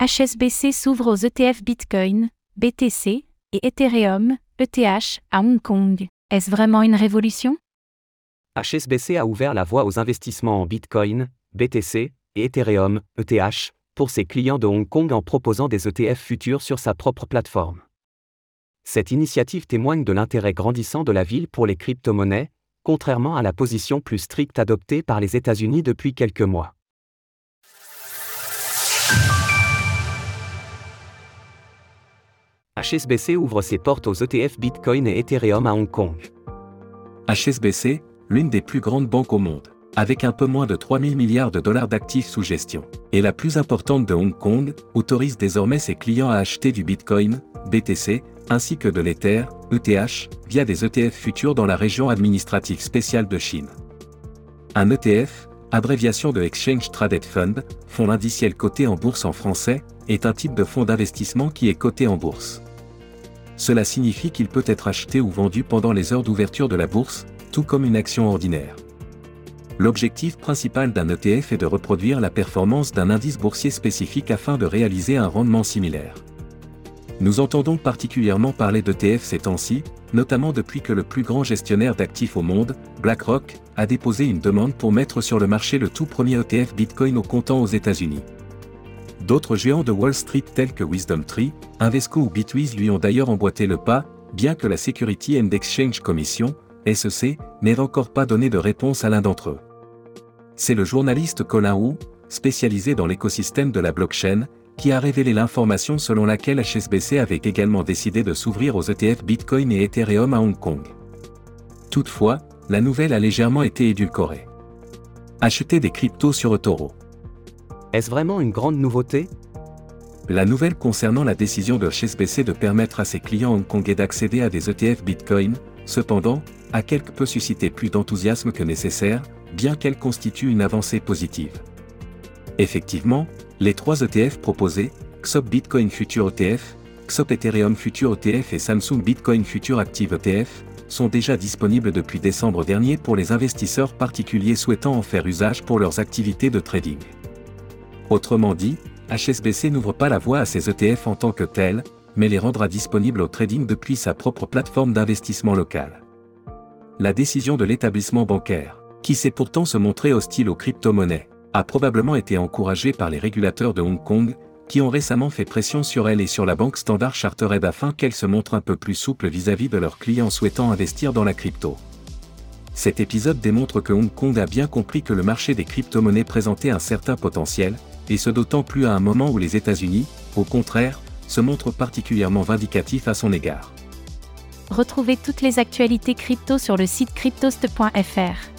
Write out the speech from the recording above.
HSBC s'ouvre aux ETF Bitcoin, BTC, et Ethereum, ETH, à Hong Kong. Est-ce vraiment une révolution? HSBC a ouvert la voie aux investissements en Bitcoin, BTC et Ethereum, ETH, pour ses clients de Hong Kong en proposant des ETF futurs sur sa propre plateforme. Cette initiative témoigne de l'intérêt grandissant de la ville pour les crypto-monnaies, contrairement à la position plus stricte adoptée par les États-Unis depuis quelques mois. HSBC ouvre ses portes aux ETF Bitcoin et Ethereum à Hong Kong. HSBC, l'une des plus grandes banques au monde, avec un peu moins de 3 000 milliards de dollars d'actifs sous gestion, et la plus importante de Hong Kong, autorise désormais ses clients à acheter du Bitcoin, BTC, ainsi que de l'Ether, ETH, via des ETF futurs dans la région administrative spéciale de Chine. Un ETF, abréviation de Exchange Traded Fund, fonds indiciel coté en bourse en français, est un type de fonds d'investissement qui est coté en bourse. Cela signifie qu'il peut être acheté ou vendu pendant les heures d'ouverture de la bourse, tout comme une action ordinaire. L'objectif principal d'un ETF est de reproduire la performance d'un indice boursier spécifique afin de réaliser un rendement similaire. Nous entendons particulièrement parler d'ETF ces temps-ci, notamment depuis que le plus grand gestionnaire d'actifs au monde, BlackRock, a déposé une demande pour mettre sur le marché le tout premier ETF Bitcoin au comptant aux États-Unis. D'autres géants de Wall Street tels que WisdomTree, Invesco ou Bitwiz lui ont d'ailleurs emboîté le pas, bien que la Security and Exchange Commission, SEC, n'ait encore pas donné de réponse à l'un d'entre eux. C'est le journaliste Colin Wu, spécialisé dans l'écosystème de la blockchain, qui a révélé l'information selon laquelle HSBC avait également décidé de s'ouvrir aux ETF Bitcoin et Ethereum à Hong Kong. Toutefois, la nouvelle a légèrement été édulcorée. Acheter des cryptos sur eToro. Est-ce vraiment une grande nouveauté? La nouvelle concernant la décision de HSBC de permettre à ses clients hongkongais d'accéder à des ETF Bitcoin, cependant, a quelque peu suscité plus d'enthousiasme que nécessaire, bien qu'elle constitue une avancée positive. Effectivement, les trois ETF proposés, XOP Bitcoin Future ETF, XOP Ethereum Future ETF et Samsung Bitcoin Future Active ETF, sont déjà disponibles depuis décembre dernier pour les investisseurs particuliers souhaitant en faire usage pour leurs activités de trading. Autrement dit, HSBC n'ouvre pas la voie à ces ETF en tant que tels, mais les rendra disponibles au trading depuis sa propre plateforme d'investissement local. La décision de l'établissement bancaire, qui s'est pourtant se montrer hostile aux crypto-monnaies, a probablement été encouragée par les régulateurs de Hong Kong, qui ont récemment fait pression sur elle et sur la banque Standard Chartered afin qu'elle se montre un peu plus souple vis-à-vis -vis de leurs clients souhaitant investir dans la crypto. Cet épisode démontre que Hong Kong a bien compris que le marché des crypto-monnaies présentait un certain potentiel, et ce d'autant plus à un moment où les États-Unis, au contraire, se montrent particulièrement vindicatifs à son égard. Retrouvez toutes les actualités crypto sur le site cryptost.fr.